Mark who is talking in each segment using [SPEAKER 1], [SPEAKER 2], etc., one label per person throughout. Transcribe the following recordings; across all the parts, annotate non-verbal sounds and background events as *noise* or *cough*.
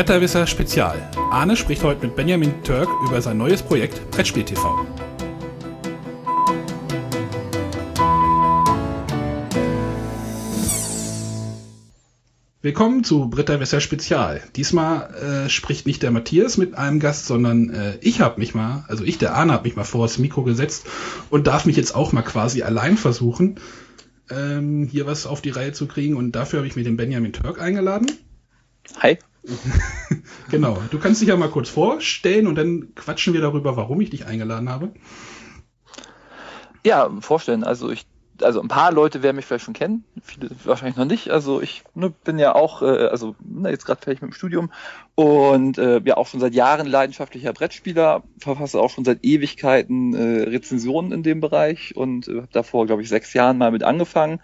[SPEAKER 1] Bretterwisser Spezial. Arne spricht heute mit Benjamin Türk über sein neues Projekt Brettspiel TV. Willkommen zu Bretterwisser Spezial. Diesmal äh, spricht nicht der Matthias mit einem Gast, sondern äh, ich habe mich mal, also ich, der Arne, habe mich mal vor das Mikro gesetzt und darf mich jetzt auch mal quasi allein versuchen, ähm, hier was auf die Reihe zu kriegen. Und dafür habe ich mir den Benjamin Türk eingeladen.
[SPEAKER 2] Hi. *laughs*
[SPEAKER 1] genau. Du kannst dich ja mal kurz vorstellen und dann quatschen wir darüber, warum ich dich eingeladen habe.
[SPEAKER 2] Ja, vorstellen. Also ich, also ein paar Leute werden mich vielleicht schon kennen, viele wahrscheinlich noch nicht. Also ich ne, bin ja auch, äh, also ne, jetzt gerade fertig mit dem Studium und äh, ja auch schon seit Jahren leidenschaftlicher Brettspieler, verfasse auch schon seit Ewigkeiten äh, Rezensionen in dem Bereich und äh, habe davor, glaube ich, sechs Jahren mal mit angefangen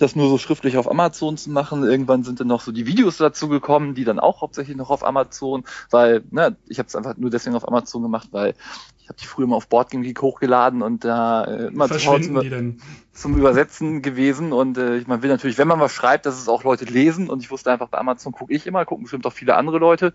[SPEAKER 2] das nur so schriftlich auf Amazon zu machen. Irgendwann sind dann noch so die Videos dazu gekommen, die dann auch hauptsächlich noch auf Amazon, weil, ne, ich habe es einfach nur deswegen auf Amazon gemacht, weil ich habe die früher mal auf Boardgame Geek hochgeladen und da äh, immer zu zum, zum Übersetzen gewesen und äh, man will natürlich, wenn man was schreibt, dass es auch Leute lesen und ich wusste einfach, bei Amazon gucke ich immer, gucken bestimmt auch viele andere Leute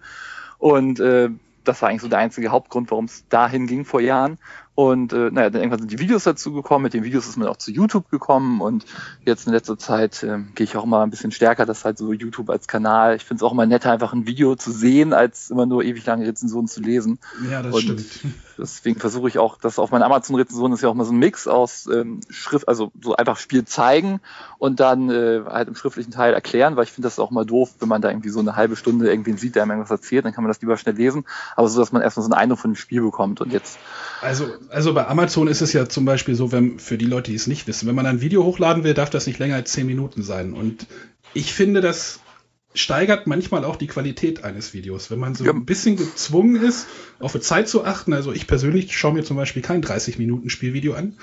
[SPEAKER 2] und äh, das war eigentlich so der einzige Hauptgrund, warum es dahin ging vor Jahren. Und äh, naja, dann irgendwann sind die Videos dazu gekommen. Mit den Videos ist man auch zu YouTube gekommen. Und jetzt in letzter Zeit äh, gehe ich auch mal ein bisschen stärker, das halt so YouTube als Kanal. Ich finde es auch immer netter, einfach ein Video zu sehen, als immer nur ewig lange Rezensionen zu lesen.
[SPEAKER 1] Ja, das und stimmt. *laughs*
[SPEAKER 2] Deswegen versuche ich auch, dass auf meiner Amazon-Rezension ist ja auch mal so ein Mix aus ähm, Schrift, also so einfach Spiel zeigen und dann äh, halt im schriftlichen Teil erklären, weil ich finde das auch mal doof, wenn man da irgendwie so eine halbe Stunde irgendwie sieht, der einem irgendwas erzählt, dann kann man das lieber schnell lesen. Aber so, dass man erstmal so einen Eindruck von dem Spiel bekommt. Und jetzt.
[SPEAKER 1] Also also bei Amazon ist es ja zum Beispiel so, wenn, für die Leute, die es nicht wissen, wenn man ein Video hochladen will, darf das nicht länger als zehn Minuten sein. Und ich finde, das steigert manchmal auch die Qualität eines Videos, wenn man so ja. ein bisschen gezwungen ist, auf die Zeit zu achten. Also ich persönlich schaue mir zum Beispiel kein 30 Minuten Spielvideo an,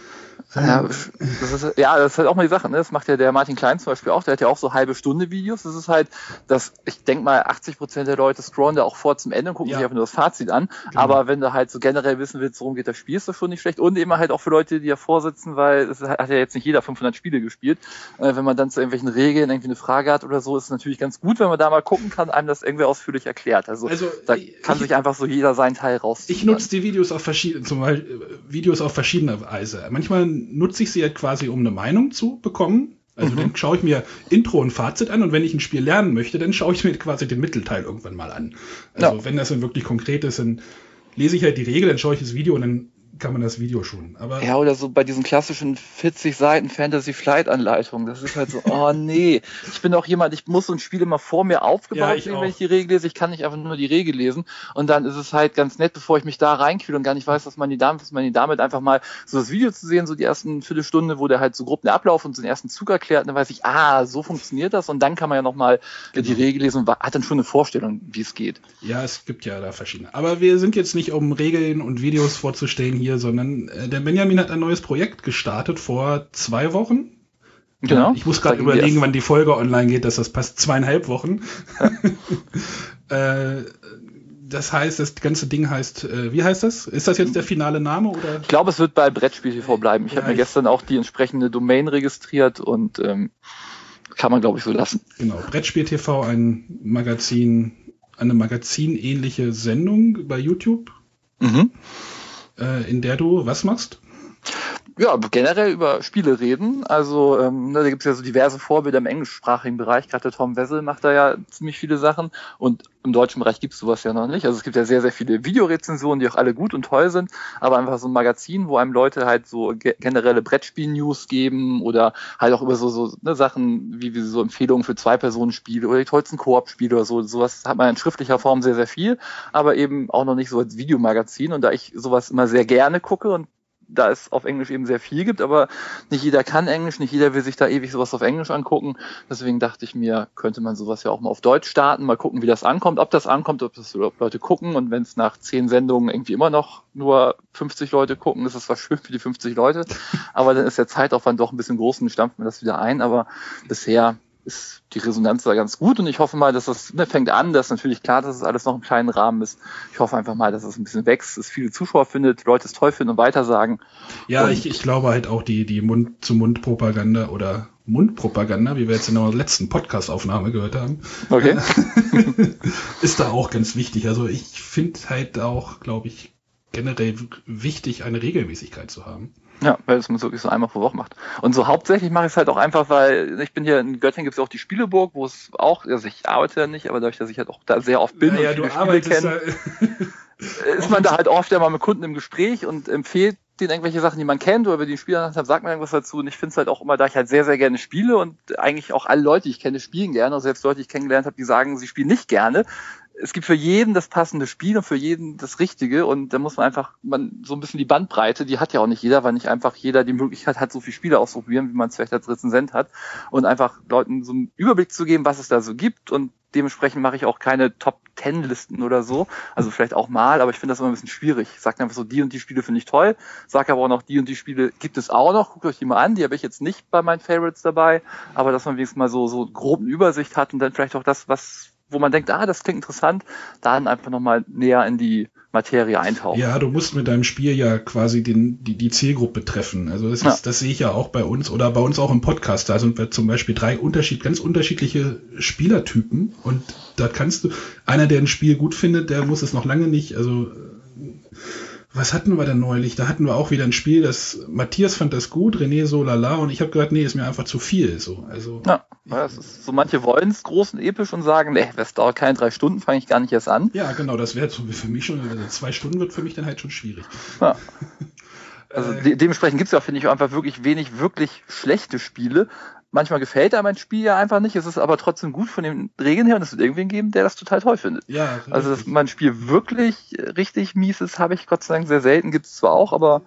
[SPEAKER 2] ja das, ist, ja, das ist halt auch mal die Sache. Ne? Das macht ja der Martin Klein zum Beispiel auch. Der hat ja auch so halbe Stunde Videos. Das ist halt, dass ich denke mal, 80 Prozent der Leute scrollen da auch vor zum Ende und gucken ja. sich einfach nur das Fazit an. Genau. Aber wenn du halt so generell wissen willst, worum geht das Spiel, ist das schon nicht schlecht. Und eben halt auch für Leute, die ja vorsitzen, weil es hat ja jetzt nicht jeder 500 Spiele gespielt. Äh, wenn man dann zu irgendwelchen Regeln irgendwie eine Frage hat oder so, ist es natürlich ganz gut, wenn man da mal gucken kann, einem das irgendwie ausführlich erklärt. Also, also da kann ich, sich einfach so jeder seinen Teil raus.
[SPEAKER 1] Ich nutze die Videos auf verschiedene, zum Beispiel Videos auf verschiedene Weise. Manchmal nutze ich sie ja quasi, um eine Meinung zu bekommen. Also mhm. dann schaue ich mir Intro und Fazit an und wenn ich ein Spiel lernen möchte, dann schaue ich mir quasi den Mittelteil irgendwann mal an. Also ja. wenn das dann wirklich konkret ist, dann lese ich halt die Regel, dann schaue ich das Video und dann kann man das Video schon. Aber
[SPEAKER 2] ja, oder so bei diesen klassischen 40 Seiten Fantasy Flight Anleitungen. Das ist halt so, oh nee. Ich bin auch jemand, ich muss so ein Spiel immer vor mir aufgebaut ja, sehen, wenn ich die Regel lese. Ich kann nicht einfach nur die Regel lesen. Und dann ist es halt ganz nett, bevor ich mich da reinquäle und gar nicht weiß, was man die damit, was man die damit einfach mal so das Video zu sehen, so die ersten Viertelstunde, wo der halt so grob den Ablauf und so den ersten Zug erklärt. Und dann weiß ich, ah, so funktioniert das. Und dann kann man ja nochmal genau. die Regel lesen und hat dann schon eine Vorstellung, wie es geht.
[SPEAKER 1] Ja, es gibt ja da verschiedene. Aber wir sind jetzt nicht, um Regeln und Videos vorzustellen hier, sondern äh, der Benjamin hat ein neues Projekt gestartet vor zwei Wochen. Genau. Ich muss gerade überlegen, wann die Folge online geht, dass das passt zweieinhalb Wochen. *laughs* äh, das heißt, das ganze Ding heißt, äh, wie heißt das? Ist das jetzt der finale Name oder?
[SPEAKER 2] Ich glaube, es wird bei Brettspiel TV bleiben. Ich ja, habe mir gestern auch die entsprechende Domain registriert und ähm, kann man glaube ich so lassen.
[SPEAKER 1] Genau, Brettspiel TV, ein Magazin, eine magazinähnliche Sendung bei YouTube. Mhm in der du was machst?
[SPEAKER 2] Ja, generell über Spiele reden. Also ähm, ne, da gibt es ja so diverse Vorbilder im englischsprachigen Bereich. Gerade der Tom Wessel macht da ja ziemlich viele Sachen. Und im deutschen Bereich gibt es sowas ja noch nicht. Also es gibt ja sehr, sehr viele Videorezensionen, die auch alle gut und toll sind. Aber einfach so ein Magazin, wo einem Leute halt so generelle Brettspiel-News geben oder halt auch über so, so ne, Sachen wie, wie so Empfehlungen für Zwei-Personen-Spiele oder die tollsten Koop-Spiele oder so. Sowas hat man in schriftlicher Form sehr, sehr viel. Aber eben auch noch nicht so als Videomagazin. Und da ich sowas immer sehr gerne gucke und da es auf Englisch eben sehr viel gibt, aber nicht jeder kann Englisch, nicht jeder will sich da ewig sowas auf Englisch angucken. Deswegen dachte ich mir, könnte man sowas ja auch mal auf Deutsch starten, mal gucken, wie das ankommt, ob das ankommt, ob das überhaupt Leute gucken und wenn es nach zehn Sendungen irgendwie immer noch nur 50 Leute gucken, ist es zwar schön für die 50 Leute, aber dann ist der Zeitaufwand doch ein bisschen groß und stampft mir das wieder ein, aber bisher ist die Resonanz da ganz gut und ich hoffe mal, dass das ne, fängt an, dass natürlich klar, dass es alles noch im kleinen Rahmen ist. Ich hoffe einfach mal, dass es ein bisschen wächst, dass viele Zuschauer findet, Leute es toll finden und weitersagen.
[SPEAKER 1] Ja, und ich, ich glaube halt auch die, die Mund-zu-Mund-Propaganda oder Mundpropaganda, wie wir jetzt in der letzten Podcast-Aufnahme gehört haben,
[SPEAKER 2] Okay. *laughs*
[SPEAKER 1] ist da auch ganz wichtig. Also ich finde halt auch, glaube ich, generell wichtig, eine Regelmäßigkeit zu haben.
[SPEAKER 2] Ja, weil es man wirklich so einmal pro Woche macht. Und so hauptsächlich mache ich es halt auch einfach, weil ich bin hier in Göttingen gibt es auch die Spieleburg, wo es auch, also ich arbeite ja nicht, aber dadurch, dass ich halt auch da sehr oft bin
[SPEAKER 1] naja,
[SPEAKER 2] und viele Spiele kenne, *laughs* ist man da halt oft ja mal mit Kunden im Gespräch und empfiehlt denen irgendwelche Sachen, die man kennt oder über die Spieler hat, sagt man irgendwas dazu. Und ich finde es halt auch immer, da ich halt sehr, sehr gerne spiele und eigentlich auch alle Leute, die ich kenne, spielen gerne, also selbst Leute, die ich kennengelernt habe, die sagen, sie spielen nicht gerne, es gibt für jeden das passende Spiel und für jeden das Richtige. Und da muss man einfach man so ein bisschen die Bandbreite, die hat ja auch nicht jeder, weil nicht einfach jeder die Möglichkeit hat, so viele Spiele auszuprobieren, wie man es vielleicht als Rezensent hat. Und einfach Leuten so einen Überblick zu geben, was es da so gibt. Und dementsprechend mache ich auch keine Top Ten Listen oder so, also vielleicht auch mal, aber ich finde das immer ein bisschen schwierig. Sage einfach so, die und die Spiele finde ich toll, sage aber auch noch, die und die Spiele gibt es auch noch, guckt euch die mal an, die habe ich jetzt nicht bei meinen Favorites dabei, aber dass man wenigstens mal so so grob eine Übersicht hat und dann vielleicht auch das, was wo man denkt, ah, das klingt interessant, dann einfach nochmal näher in die Materie eintauchen.
[SPEAKER 1] Ja, du musst mit deinem Spiel ja quasi den, die, die Zielgruppe treffen. Also das, ist,
[SPEAKER 2] Ja.
[SPEAKER 1] das sehe ich ja auch bei uns oder bei uns auch im Podcast. Da sind wir zum Beispiel drei Unterschied, ganz unterschiedliche Spielertypen und da kannst du, einer, der ein Spiel gut findet, der muss es noch lange nicht, also was hatten wir denn neulich? Da hatten wir auch wieder ein Spiel, das Matthias fand das gut, René so lala und ich habe gesagt, nee, ist mir einfach zu viel. So, also
[SPEAKER 2] Ja, das ist so manche wollen es groß und episch und sagen, nee, das dauert keine drei Stunden, fange ich gar nicht erst an.
[SPEAKER 1] ja, genau, das wäre so für mich schon, also zwei Stunden wird für mich dann halt schon schwierig.
[SPEAKER 2] Ja. *laughs* Also
[SPEAKER 1] Äh,
[SPEAKER 2] de dementsprechend gibt es ja, finde ich, einfach wirklich wenig wirklich schlechte Spiele. Manchmal gefällt einem ein Spiel ja einfach nicht, es ist aber trotzdem gut von den Regeln her und es wird irgendwen geben, der das total toll findet.
[SPEAKER 1] ja,
[SPEAKER 2] Also, dass mein Spiel wirklich richtig mies ist, habe ich Gott sei Dank sehr selten, gibt es zwar auch, aber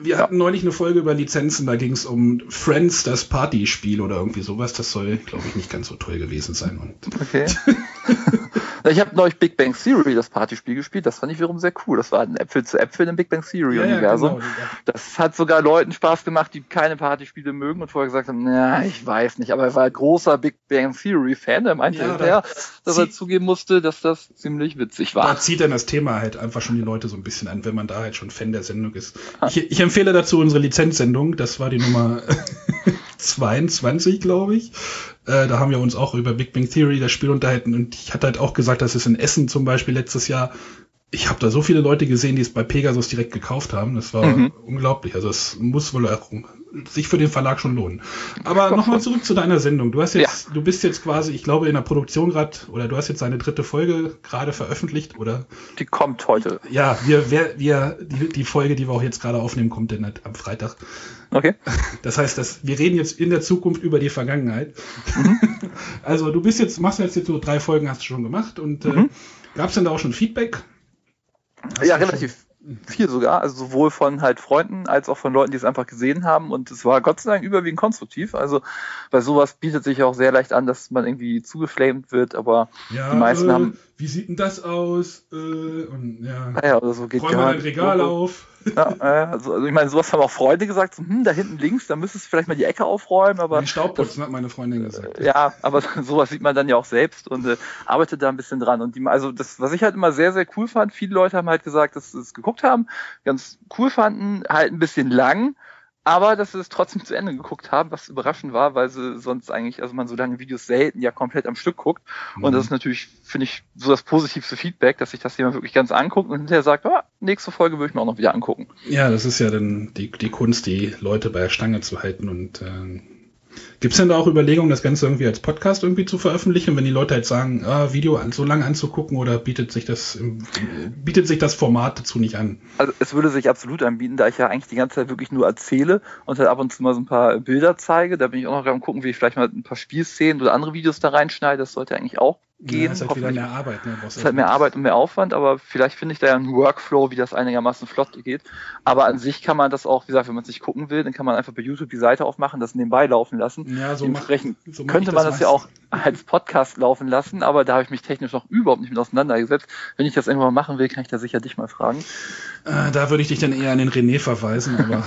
[SPEAKER 1] Wir hatten neulich eine Folge über Lizenzen, da ging es um Friends, das Partyspiel oder irgendwie sowas. Das soll, glaube ich, nicht ganz so toll gewesen sein. Und
[SPEAKER 2] okay. *laughs* ich habe neulich Big Bang Theory, das Partyspiel, gespielt, das fand ich wiederum sehr cool. Das war ein Äpfel zu Äpfel im Big Bang Theory-Universum.
[SPEAKER 1] genau.
[SPEAKER 2] Das hat sogar Leuten Spaß gemacht, die keine Partyspiele mögen und vorher gesagt haben, na, ich weiß nicht, aber er war ein großer Big Bang Theory Fan, der meinte
[SPEAKER 1] Ja, da
[SPEAKER 2] hinterher, dass er zugeben musste, dass das ziemlich witzig
[SPEAKER 1] Da
[SPEAKER 2] war.
[SPEAKER 1] zieht dann das Thema halt einfach schon die Leute so ein bisschen an, wenn man da halt schon Fan der Sendung ist. Ich, ich empfehle dazu unsere Lizenzsendung, das war die Nummer *laughs* 22, glaube ich. Äh, da haben wir uns auch über Big Bang Theory das Spiel unterhalten und ich hatte halt auch gesagt, dass es in Essen zum Beispiel letztes Jahr, ich habe da so viele Leute gesehen, die es bei Pegasus direkt gekauft haben. Das war
[SPEAKER 2] Mhm.
[SPEAKER 1] unglaublich. Also es muss wohl auch sich für den Verlag schon lohnen. Aber nochmal zurück zu deiner Sendung. Du hast jetzt, du bist jetzt quasi, ich glaube, in der Produktion gerade, oder du hast jetzt deine dritte Folge gerade veröffentlicht, oder?
[SPEAKER 2] Die kommt heute.
[SPEAKER 1] Ja, wir, wir, wir die, die Folge, die wir auch jetzt gerade aufnehmen, kommt dann halt am Freitag.
[SPEAKER 2] Okay.
[SPEAKER 1] Das heißt, dass wir reden jetzt in der Zukunft über die Vergangenheit. *laughs* also du bist jetzt, machst jetzt, jetzt so drei Folgen, hast du schon gemacht und äh,
[SPEAKER 2] Mhm.
[SPEAKER 1] gab es denn da auch schon Feedback?
[SPEAKER 2] Ja, relativ viel sogar, also sowohl von halt Freunden als auch von Leuten, die es einfach gesehen haben und es war Gott sei Dank überwiegend konstruktiv. Also bei sowas bietet sich auch sehr leicht an, dass man irgendwie zugeflamed wird, aber
[SPEAKER 1] ja,
[SPEAKER 2] die meisten
[SPEAKER 1] äh,
[SPEAKER 2] haben-
[SPEAKER 1] Wie sieht denn das aus? Äh, und ja,
[SPEAKER 2] naja, oder so geht
[SPEAKER 1] räum mal dein Regal auf.
[SPEAKER 2] Ja, äh, also, also ich meine, sowas haben auch Freunde gesagt, so, hm, da hinten links, da müsstest du vielleicht mal die Ecke aufräumen, aber
[SPEAKER 1] Den Staub putzen, hat meine Freundin gesagt.
[SPEAKER 2] ja, aber *laughs* sowas sieht man dann ja auch selbst und äh, arbeitet da ein bisschen dran. Und die, also das, was ich halt immer sehr, sehr cool fand, viele Leute haben halt gesagt, dass sie es geguckt haben, ganz cool fanden, halt ein bisschen lang, aber dass sie es trotzdem zu Ende geguckt haben, was überraschend war, weil sie sonst eigentlich, also man so lange Videos selten ja komplett am Stück guckt. Und
[SPEAKER 1] Mhm.
[SPEAKER 2] das ist natürlich, finde ich, so das positivste Feedback, dass sich das jemand wirklich ganz anguckt und hinterher sagt, ah, nächste Folge würde ich mir auch noch wieder angucken.
[SPEAKER 1] Ja, das ist ja dann die, die Kunst, die Leute bei der Stange zu halten. Und äh, gibt es denn da auch Überlegungen, das Ganze irgendwie als Podcast irgendwie zu veröffentlichen, wenn die Leute halt sagen, ah, Video an, so lange anzugucken oder bietet sich das bietet sich das Format dazu nicht an?
[SPEAKER 2] Also es würde sich absolut anbieten, da ich ja eigentlich die ganze Zeit wirklich nur erzähle und halt ab und zu mal so ein paar Bilder zeige. Da bin ich auch noch am gucken, wie ich vielleicht mal ein paar Spielszenen oder andere Videos da reinschneide. Das sollte eigentlich auch gehen.
[SPEAKER 1] Ja, ist halt wieder mehr Arbeit. Ne? Brauchst
[SPEAKER 2] ist halt mehr Arbeit und mehr Aufwand, aber vielleicht finde ich da ja einen Workflow, wie das einigermaßen flott geht. Aber an sich kann man das auch, wie gesagt, wenn man es nicht gucken will, dann kann man einfach bei YouTube die Seite aufmachen, das nebenbei laufen lassen.
[SPEAKER 1] Ja, so mach-
[SPEAKER 2] Dementsprechend
[SPEAKER 1] so mach
[SPEAKER 2] könnte man das ja
[SPEAKER 1] meistens.
[SPEAKER 2] auch als Podcast laufen lassen, aber da habe ich mich technisch noch überhaupt nicht mit auseinandergesetzt. Wenn ich das irgendwann mal machen will, kann ich da sicher dich mal fragen.
[SPEAKER 1] Äh, da würde ich dich dann eher an den René verweisen, aber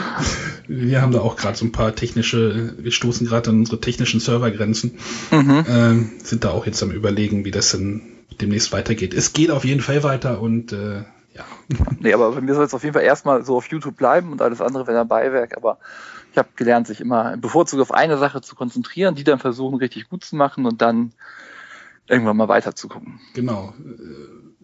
[SPEAKER 1] *laughs* wir haben da auch gerade so ein paar technische, wir stoßen gerade an unsere technischen Servergrenzen,
[SPEAKER 2] Mhm.
[SPEAKER 1] ähm, sind da auch jetzt am überlegen, wie das denn demnächst weitergeht. Es geht auf jeden Fall weiter und äh, ja.
[SPEAKER 2] Nee, aber bei mir soll es auf jeden Fall erstmal so auf YouTube bleiben und alles andere wäre dann Beiwerk, aber ich habe gelernt, sich immer bevorzugt auf eine Sache zu konzentrieren, die dann versuchen, richtig gut zu machen und dann irgendwann mal weiter zu gucken.
[SPEAKER 1] Genau.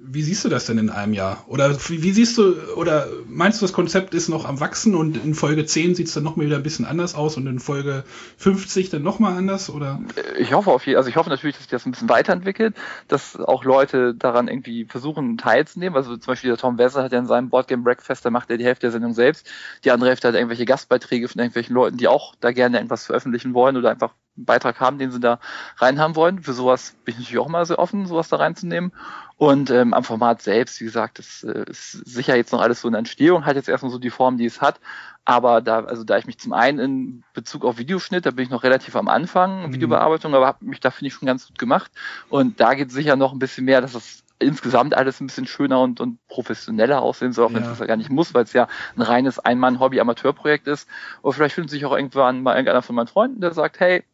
[SPEAKER 1] Wie siehst du das denn in einem Jahr? Oder wie, siehst du, oder meinst du, das Konzept ist noch am Wachsen und in Folge 10 sieht es dann nochmal wieder ein bisschen anders aus und in Folge 50 dann nochmal anders? Oder?
[SPEAKER 2] Ich hoffe auf jeden also ich hoffe natürlich, dass sich das ein bisschen weiterentwickelt, dass auch Leute daran irgendwie versuchen teilzunehmen. Also zum Beispiel der Tom Wesser hat ja in seinem Boardgame Breakfast, da macht er die Hälfte der Sendung selbst. Die andere Hälfte hat irgendwelche Gastbeiträge von irgendwelchen Leuten, die auch da gerne irgendwas veröffentlichen wollen oder einfach Beitrag haben, den sie da rein haben wollen. Für sowas bin ich natürlich auch mal sehr offen, sowas da reinzunehmen. Und ähm, am Format selbst, wie gesagt, das äh, ist sicher jetzt noch alles so in Entstehung, hat jetzt erstmal so die Form, die es hat. Aber da, also da ich mich zum einen in Bezug auf Videoschnitt, da bin ich noch relativ am Anfang, mhm. Videobearbeitung, aber habe mich da finde ich schon ganz gut gemacht. Und da geht sicher noch ein bisschen mehr, dass es insgesamt alles ein bisschen schöner und, und professioneller aussehen soll, auch wenn es ja gar nicht muss, weil es ja ein reines Ein-Mann-Hobby-Amateurprojekt ist. Oder vielleicht findet sich auch irgendwann mal irgendeiner von meinen Freunden, der sagt, hey,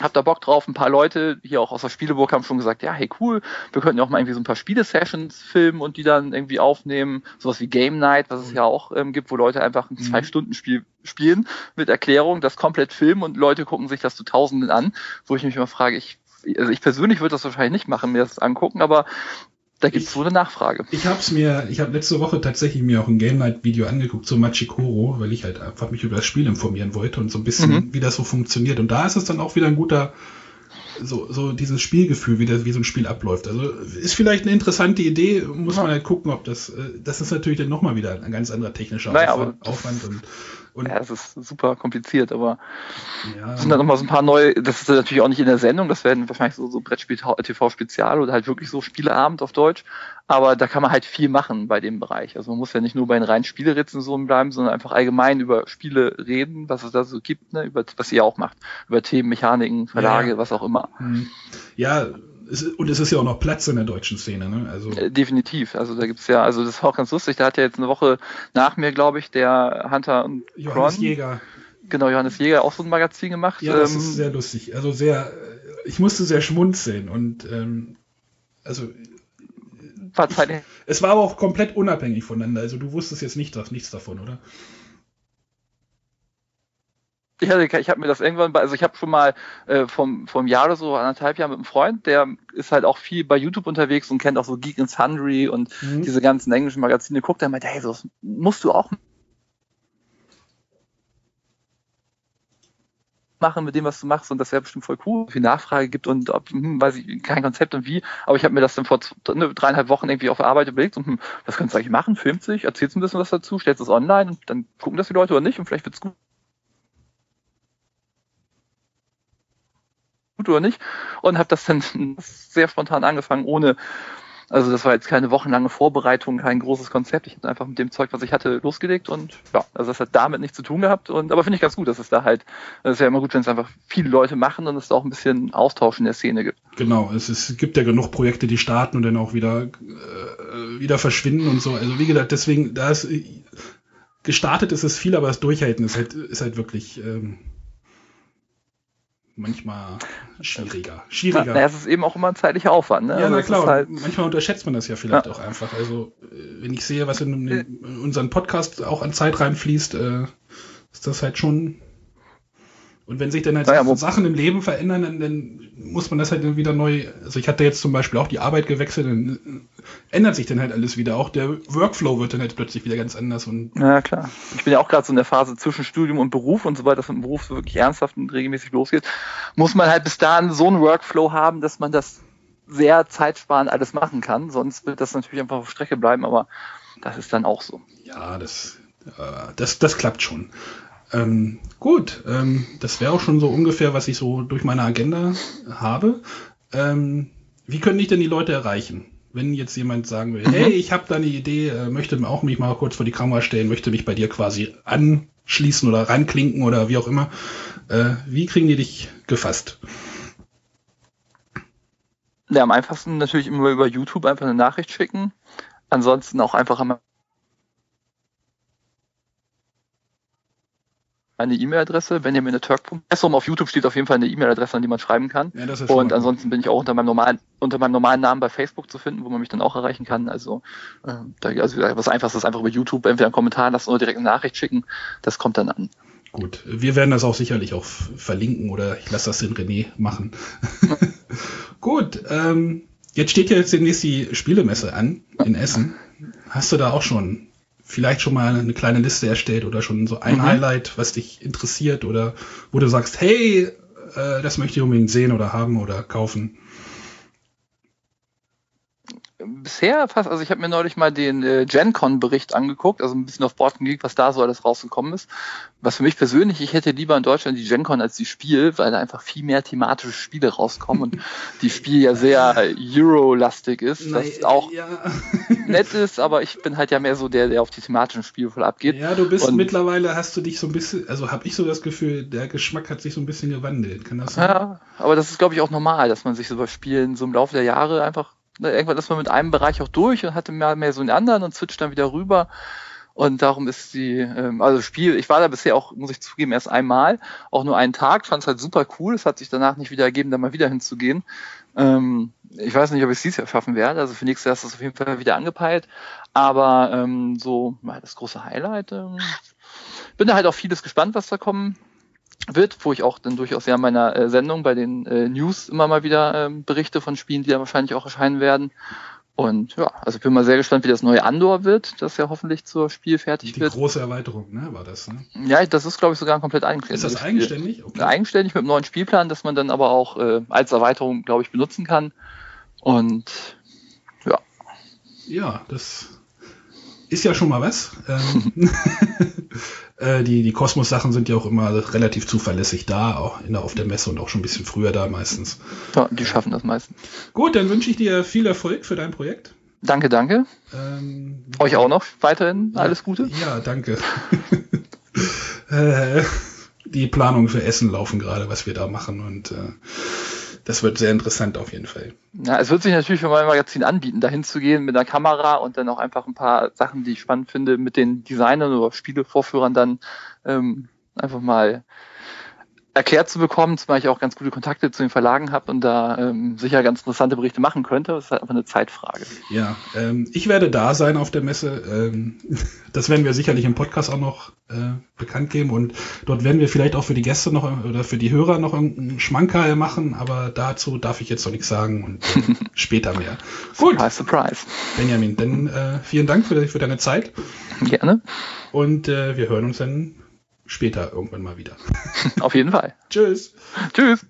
[SPEAKER 2] hab da Bock drauf. Ein paar Leute hier auch aus der Spieleburg haben schon gesagt, ja, hey cool, wir könnten ja auch mal irgendwie so ein paar Spiele-Sessions filmen und die dann irgendwie aufnehmen. Sowas wie Game Night, was es ja auch ähm, gibt, wo Leute einfach ein mhm. Zwei-Stunden-Spiel spielen mit Erklärung, das komplett filmen und Leute gucken sich das zu Tausenden an, wo ich mich immer frage, ich also ich persönlich würde das wahrscheinlich nicht machen, mir das angucken, aber da gibt es wohl eine Nachfrage.
[SPEAKER 1] Ich habe es mir, ich habe letzte Woche tatsächlich mir auch ein Game Night Video angeguckt zu Machikoro, weil ich halt einfach mich über das Spiel informieren wollte und so ein bisschen, mhm. wie das so funktioniert. Und da ist es dann auch wieder ein guter, so, so dieses Spielgefühl, wie, das, wie so ein Spiel abläuft. Also ist vielleicht eine interessante Idee, muss ja. man halt gucken, ob das, äh, das ist natürlich dann nochmal wieder ein ganz anderer technischer
[SPEAKER 2] naja, Aufwand, Aufwand und und ja, das ist super kompliziert, aber ja. sind dann nochmal so ein paar neue, das ist natürlich auch nicht in der Sendung, das werden wahrscheinlich so, so Brettspiel-TV-Spezial oder halt wirklich so Spieleabend auf Deutsch, aber da kann man halt viel machen bei dem Bereich. Also man muss ja nicht nur bei den reinen Spielerezensionen bleiben, sondern einfach allgemein über Spiele reden, was es da so gibt, ne, über, was ihr auch macht, über Themen, Mechaniken, Verlage, ja. was auch immer.
[SPEAKER 1] Hm. Ja, es, und es ist ja auch noch Platz in der deutschen Szene, ne?
[SPEAKER 2] Also äh, definitiv. Also da gibt's ja, also das ist auch ganz lustig. Da hat ja jetzt eine Woche nach mir, glaube ich, der Hunter und
[SPEAKER 1] Johannes Kron, Jäger.
[SPEAKER 2] Genau, Johannes Jäger auch so ein Magazin gemacht.
[SPEAKER 1] Ja, das ähm, ist sehr lustig. Also sehr, ich musste sehr schmunzeln und ähm, also ich, es war aber auch komplett unabhängig voneinander. Also du wusstest jetzt nicht, nichts davon, oder?
[SPEAKER 2] Ich, habe mir das irgendwann, also ich habe schon mal äh, vom, vom Jahr oder so, anderthalb Jahren mit einem Freund, der ist halt auch viel bei YouTube unterwegs und kennt auch so Geek and Sundry und mhm. diese ganzen englischen Magazine, guckt er meinte, hey, so musst du auch machen mit dem, was du machst und das wäre bestimmt voll cool, wie Nachfrage gibt und ob, hm, weiß ich, kein Konzept und wie, aber ich habe mir das dann vor ne, dreieinhalb Wochen irgendwie auf der Arbeit überlegt und hm, was kannst du eigentlich machen, filmt sich, erzählst ein bisschen was dazu, stellst es online und dann gucken das die Leute oder nicht und vielleicht wird's gut gut oder nicht und habe das dann *laughs* sehr spontan angefangen, ohne also das war jetzt keine wochenlange Vorbereitung, kein großes Konzept. Ich habe einfach mit dem Zeug, was ich hatte, losgelegt und ja, also das hat damit nichts zu tun gehabt. Und aber finde ich ganz gut, dass es da halt, es ist ja immer gut, wenn es einfach viele Leute machen und es da auch ein bisschen Austausch in der Szene gibt.
[SPEAKER 1] Genau, es, es gibt ja genug Projekte, die starten und dann auch wieder äh, wieder verschwinden und so. Also wie gesagt, deswegen, da ist gestartet ist es viel, aber das Durchhalten ist halt, ist halt wirklich. Ähm, manchmal schwieriger. Schwieriger.
[SPEAKER 2] Na, es ist eben auch immer ein zeitlicher Aufwand. Ne?
[SPEAKER 1] Ja, also na klar. Halt manchmal unterschätzt man das ja vielleicht ja. auch einfach. Also, äh, wenn ich sehe, was in, in unseren Podcast auch an Zeit reinfließt, äh, ist das halt schon und wenn sich dann halt naja, Sachen im Leben verändern, dann, dann, muss man das halt wieder neu. Also ich hatte jetzt zum Beispiel auch die Arbeit gewechselt, dann ändert sich dann halt alles wieder. Auch der Workflow wird dann halt plötzlich wieder ganz anders. Und
[SPEAKER 2] ja, klar. Ich bin ja auch gerade so in der Phase zwischen Studium und Beruf und sobald das mit dem Beruf wirklich ernsthaft und regelmäßig losgeht, muss man halt bis dahin so einen Workflow haben, dass man das sehr zeitsparend alles machen kann. Sonst wird das natürlich einfach auf Strecke bleiben, aber das ist dann auch so.
[SPEAKER 1] Ja, das, äh, das, das klappt schon. Ähm, gut, ähm, das wäre auch schon so ungefähr, was ich so durch meine Agenda habe. Ähm, wie können dich denn die Leute erreichen? Wenn jetzt jemand sagen will, mhm. hey, ich habe da eine Idee, äh, möchte auch mich mal kurz vor die Kamera stellen, möchte mich bei dir quasi anschließen oder ranklinken oder wie auch immer, äh, wie kriegen die dich gefasst?
[SPEAKER 2] Ja, am einfachsten natürlich immer über YouTube einfach eine Nachricht schicken. Ansonsten auch einfach am meine E-Mail-Adresse, benjamin.turk.com. Auf YouTube steht auf jeden Fall eine E-Mail-Adresse, an die man schreiben kann. Ja, das ist und ansonsten bin ich auch unter meinem normalen, unter meinem normalen Namen bei Facebook zu finden, wo man mich dann auch erreichen kann. Also, äh, da, also was einfachstes ist einfach über YouTube entweder einen Kommentar lassen oder direkt eine Nachricht schicken. Das kommt dann an.
[SPEAKER 1] Gut, wir werden das auch sicherlich auch verlinken oder ich lasse das den René machen. *laughs* Gut, ähm, jetzt steht ja jetzt demnächst die Spielemesse an in Essen. Hast du da auch schon vielleicht schon mal eine kleine Liste erstellt oder schon so ein mhm. Highlight, was dich interessiert oder wo du sagst, hey, äh, das möchte ich unbedingt sehen oder haben oder kaufen?
[SPEAKER 2] Bisher fast, also ich habe mir neulich mal den äh, GenCon-Bericht angeguckt, also ein bisschen auf Board Geek, was da so alles rausgekommen ist. Was für mich persönlich, ich hätte lieber in Deutschland die GenCon als die Spiel, weil da einfach viel mehr thematische Spiele rauskommen und *laughs* die Spiel ja sehr Euro-lastig ist, was auch ja. *laughs* *laughs* nett ist, aber ich bin halt ja mehr so der, der auf die thematischen Spiele voll abgeht.
[SPEAKER 1] Ja, du bist und mittlerweile, hast du dich so ein bisschen, also habe ich so das Gefühl, der Geschmack hat sich so ein bisschen gewandelt. Kann das
[SPEAKER 2] sein? Ja, aber das ist, glaube ich, auch normal, dass man sich so bei Spielen so im Laufe der Jahre einfach irgendwann ist man mit einem Bereich auch durch und hatte mehr, mehr so einen anderen und switcht dann wieder rüber. Und darum ist die, ähm, also Spiel, ich war da bisher auch, muss ich zugeben, erst einmal, auch nur einen Tag, fand es halt super cool. Es hat sich danach nicht wieder ergeben, da mal wieder hinzugehen. Ähm, ich weiß nicht, ob ich es dieses Jahr schaffen werde. Also für nächstes Jahr ist das auf jeden Fall wieder angepeilt. Aber ähm, so das große Highlight. Ähm, bin da halt auch vieles gespannt, was da kommen wird, wo ich auch dann durchaus ja in meiner äh, Sendung bei den äh, News immer mal wieder ähm, berichte von Spielen, die dann wahrscheinlich auch erscheinen werden. Und ja, also ich bin mal sehr gespannt, wie das neue Andor wird, das ja hoffentlich zur Spiel fertig
[SPEAKER 1] die
[SPEAKER 2] wird.
[SPEAKER 1] Die große Erweiterung, ne, war das, ne?
[SPEAKER 2] Ja, das ist, glaube ich, sogar komplett eigenständig.
[SPEAKER 1] Ist das eigenständig?
[SPEAKER 2] Okay. Eigenständig mit einem neuen Spielplan, das man dann aber auch äh, als Erweiterung, glaube ich, benutzen kann. Und ja.
[SPEAKER 1] Ja, das ist ja schon mal was. Ähm, *laughs* *laughs* Äh, die die Kosmos-Sachen sind ja auch immer relativ zuverlässig da, auch in der, auf der Messe und auch schon ein bisschen früher da meistens.
[SPEAKER 2] Ja, die schaffen das meistens.
[SPEAKER 1] Gut, dann wünsche ich dir viel Erfolg für dein Projekt.
[SPEAKER 2] Danke, danke. Ähm, Euch auch noch weiterhin alles Gute.
[SPEAKER 1] Ja, danke. *laughs* äh, die Planungen für Essen laufen gerade, was wir da machen und äh, das wird sehr interessant auf jeden Fall.
[SPEAKER 2] Ja, es wird sich natürlich für mein Magazin anbieten, dahin zu gehen mit einer Kamera und dann auch einfach ein paar Sachen, die ich spannend finde, mit den Designern oder Spielevorführern dann ähm, einfach mal erklärt zu bekommen, zumal ich auch ganz gute Kontakte zu den Verlagen habe und da ähm, sicher ganz interessante Berichte machen könnte. Das ist halt einfach eine Zeitfrage.
[SPEAKER 1] Ja, ähm, ich werde da sein auf der Messe. Ähm, *laughs* das werden wir sicherlich im Podcast auch noch äh, bekannt geben und dort werden wir vielleicht auch für die Gäste noch oder für die Hörer noch irgendeinen Schmankerl machen, aber dazu darf ich jetzt noch nichts sagen und äh, *laughs* später mehr.
[SPEAKER 2] Gut. Surprise, surprise.
[SPEAKER 1] Benjamin, dann äh, vielen Dank für, für deine Zeit.
[SPEAKER 2] Gerne.
[SPEAKER 1] Und äh, wir hören uns dann später irgendwann mal wieder.
[SPEAKER 2] Auf jeden Fall.
[SPEAKER 1] Tschüss.
[SPEAKER 2] Tschüss.